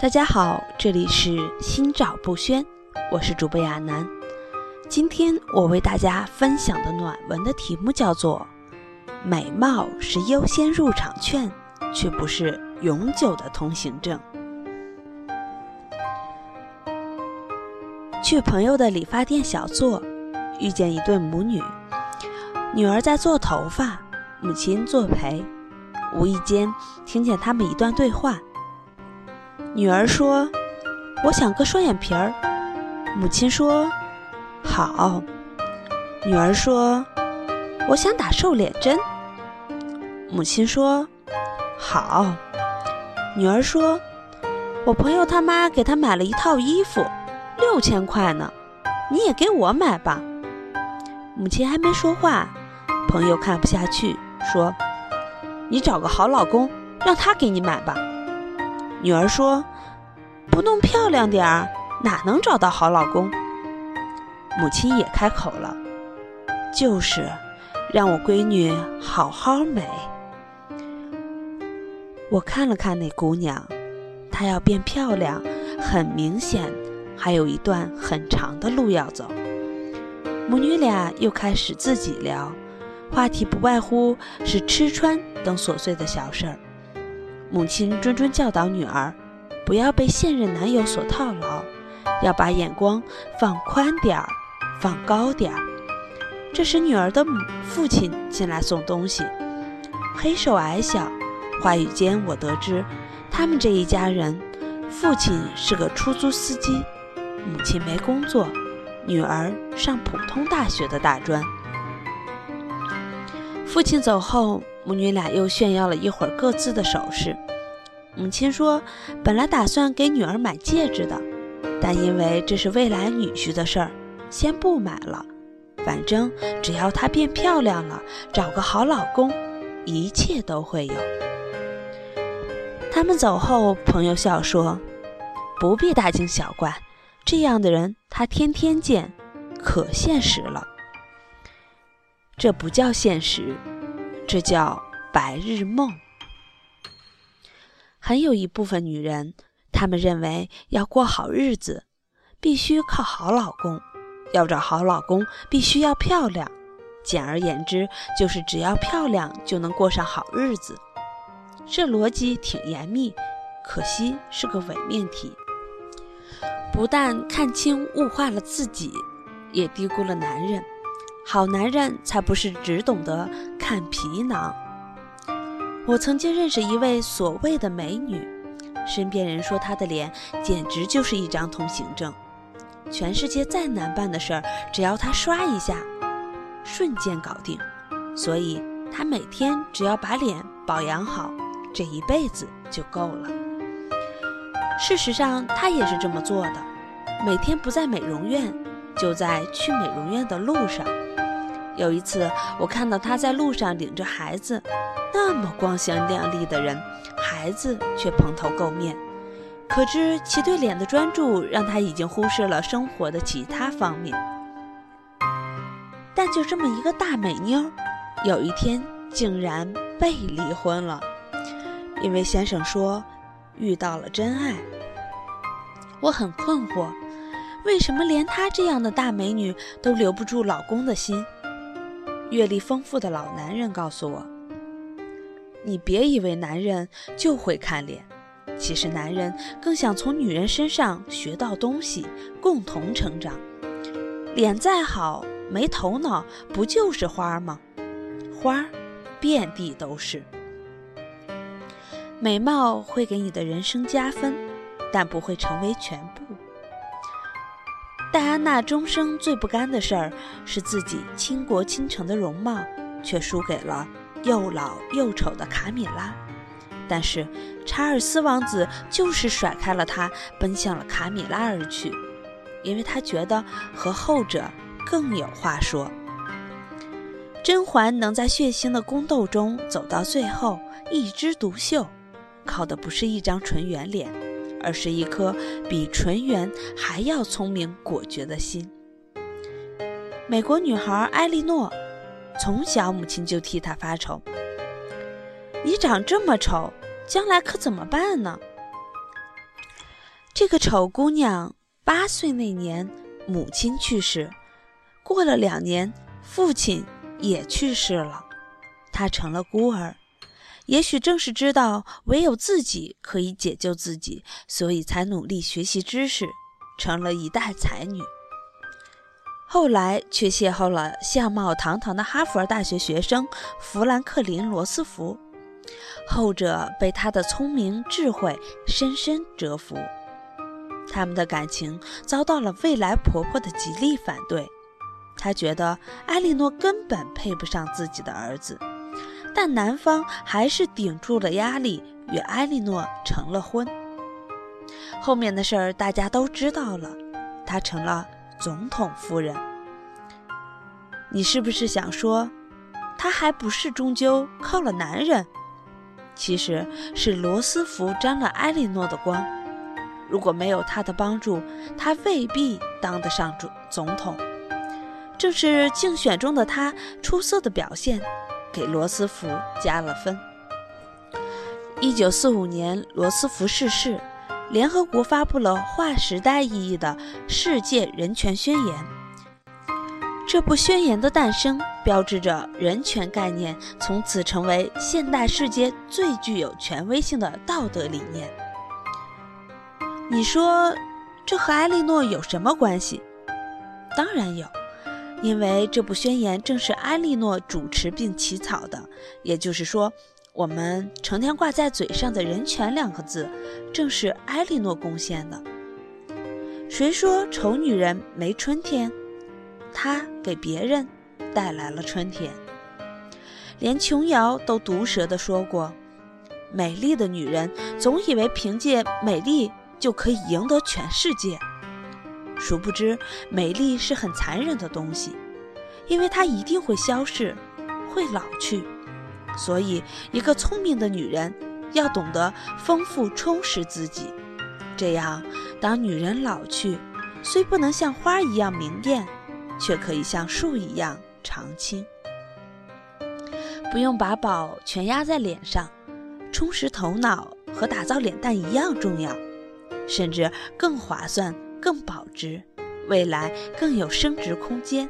大家好，这里是心照不宣，我是主播亚楠。今天我为大家分享的暖文的题目叫做“美貌是优先入场券，却不是永久的通行证”。去朋友的理发店小坐，遇见一对母女，女儿在做头发，母亲作陪。无意间听见他们一段对话。女儿说：“我想割双眼皮儿。”母亲说：“好。”女儿说：“我想打瘦脸针。”母亲说：“好。”女儿说：“我朋友他妈给他买了一套衣服，六千块呢，你也给我买吧。”母亲还没说话，朋友看不下去，说：“你找个好老公，让他给你买吧。”女儿说：“不弄漂亮点儿，哪能找到好老公？”母亲也开口了：“就是，让我闺女好好美。”我看了看那姑娘，她要变漂亮，很明显还有一段很长的路要走。母女俩又开始自己聊，话题不外乎是吃穿等琐碎的小事儿。母亲谆谆教导女儿，不要被现任男友所套牢，要把眼光放宽点儿，放高点儿。这时，女儿的母父亲进来送东西，黑瘦矮小。话语间，我得知他们这一家人，父亲是个出租司机，母亲没工作，女儿上普通大学的大专。父亲走后。母女俩又炫耀了一会儿各自的首饰。母亲说：“本来打算给女儿买戒指的，但因为这是未来女婿的事儿，先不买了。反正只要她变漂亮了，找个好老公，一切都会有。”他们走后，朋友笑说：“不必大惊小怪，这样的人他天天见，可现实了。这不叫现实。”这叫白日梦。很有一部分女人，她们认为要过好日子，必须靠好老公；要找好老公，必须要漂亮。简而言之，就是只要漂亮就能过上好日子。这逻辑挺严密，可惜是个伪命题。不但看清物化了自己，也低估了男人。好男人才不是只懂得看皮囊。我曾经认识一位所谓的美女，身边人说她的脸简直就是一张通行证，全世界再难办的事儿，只要她刷一下，瞬间搞定。所以她每天只要把脸保养好，这一辈子就够了。事实上，她也是这么做的，每天不在美容院，就在去美容院的路上。有一次，我看到他在路上领着孩子，那么光鲜亮丽的人，孩子却蓬头垢面，可知其对脸的专注让他已经忽视了生活的其他方面。但就这么一个大美妞，有一天竟然被离婚了，因为先生说遇到了真爱。我很困惑，为什么连她这样的大美女都留不住老公的心？阅历丰富的老男人告诉我：“你别以为男人就会看脸，其实男人更想从女人身上学到东西，共同成长。脸再好，没头脑，不就是花吗？花遍地都是。美貌会给你的人生加分，但不会成为全部。”戴安娜终生最不甘的事儿是自己倾国倾城的容貌，却输给了又老又丑的卡米拉。但是查尔斯王子就是甩开了她，奔向了卡米拉而去，因为他觉得和后者更有话说。甄嬛能在血腥的宫斗中走到最后一枝独秀，靠的不是一张纯圆脸。而是一颗比纯元还要聪明果决的心。美国女孩艾莉诺，从小母亲就替她发愁。你长这么丑，将来可怎么办呢？”这个丑姑娘八岁那年，母亲去世，过了两年，父亲也去世了，她成了孤儿。也许正是知道唯有自己可以解救自己，所以才努力学习知识，成了一代才女。后来却邂逅了相貌堂堂的哈佛大学学生富兰克林·罗斯福，后者被他的聪明智慧深深折服。他们的感情遭到了未来婆婆的极力反对，她觉得艾莉诺根本配不上自己的儿子。但男方还是顶住了压力，与埃莉诺成了婚。后面的事儿大家都知道了，她成了总统夫人。你是不是想说，她还不是终究靠了男人？其实是罗斯福沾了埃莉诺的光。如果没有他的帮助，她未必当得上总总统。正是竞选中的她出色的表现。给罗斯福加了分。一九四五年，罗斯福逝世，联合国发布了划时代意义的世界人权宣言。这部宣言的诞生，标志着人权概念从此成为现代世界最具有权威性的道德理念。你说，这和埃莉诺有什么关系？当然有。因为这部宣言正是埃莉诺主持并起草的，也就是说，我们成天挂在嘴上的人权两个字，正是埃莉诺贡献的。谁说丑女人没春天？她给别人带来了春天。连琼瑶都毒舌地说过：“美丽的女人总以为凭借美丽就可以赢得全世界。”殊不知，美丽是很残忍的东西，因为它一定会消逝，会老去。所以，一个聪明的女人要懂得丰富充实自己，这样，当女人老去，虽不能像花一样明艳，却可以像树一样常青。不用把宝全压在脸上，充实头脑和打造脸蛋一样重要，甚至更划算。更保值，未来更有升值空间。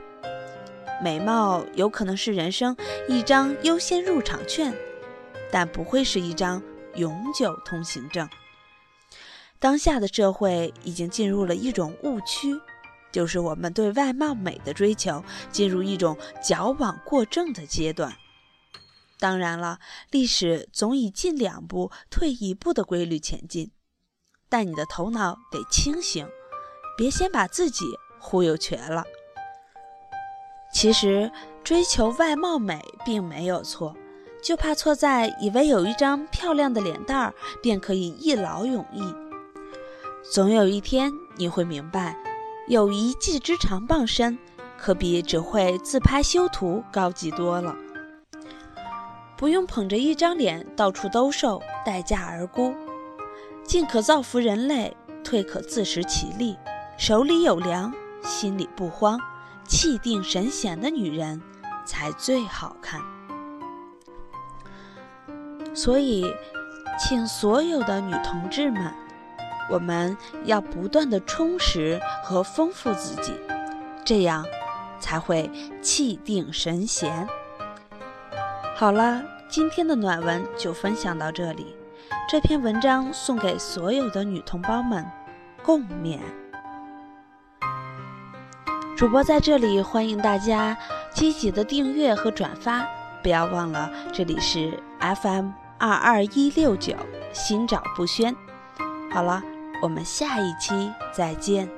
美貌有可能是人生一张优先入场券，但不会是一张永久通行证。当下的社会已经进入了一种误区，就是我们对外貌美的追求进入一种矫枉过正的阶段。当然了，历史总以进两步退一步的规律前进，但你的头脑得清醒。别先把自己忽悠瘸了。其实追求外貌美并没有错，就怕错在以为有一张漂亮的脸蛋儿便可以一劳永逸。总有一天你会明白，有一技之长傍身，可比只会自拍修图高级多了。不用捧着一张脸到处兜售，待价而沽。进可造福人类，退可自食其力。手里有粮，心里不慌，气定神闲的女人才最好看。所以，请所有的女同志们，我们要不断的充实和丰富自己，这样才会气定神闲。好了，今天的暖文就分享到这里。这篇文章送给所有的女同胞们，共勉。主播在这里欢迎大家积极的订阅和转发，不要忘了这里是 FM 二二一六九心照不宣。好了，我们下一期再见。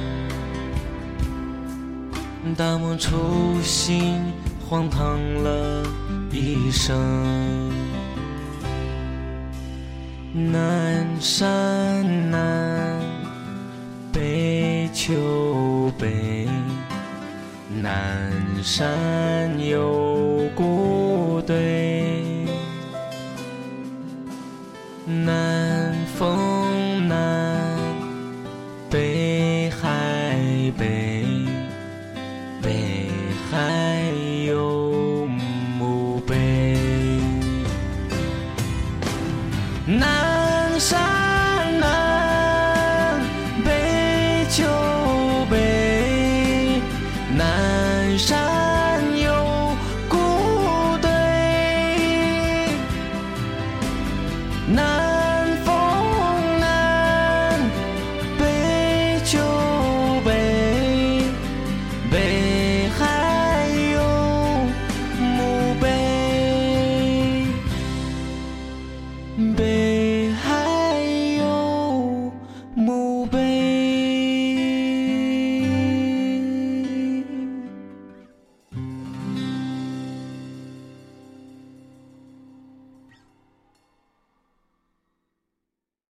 大梦初醒，荒唐了一生。南山南，北秋北，南山有南山。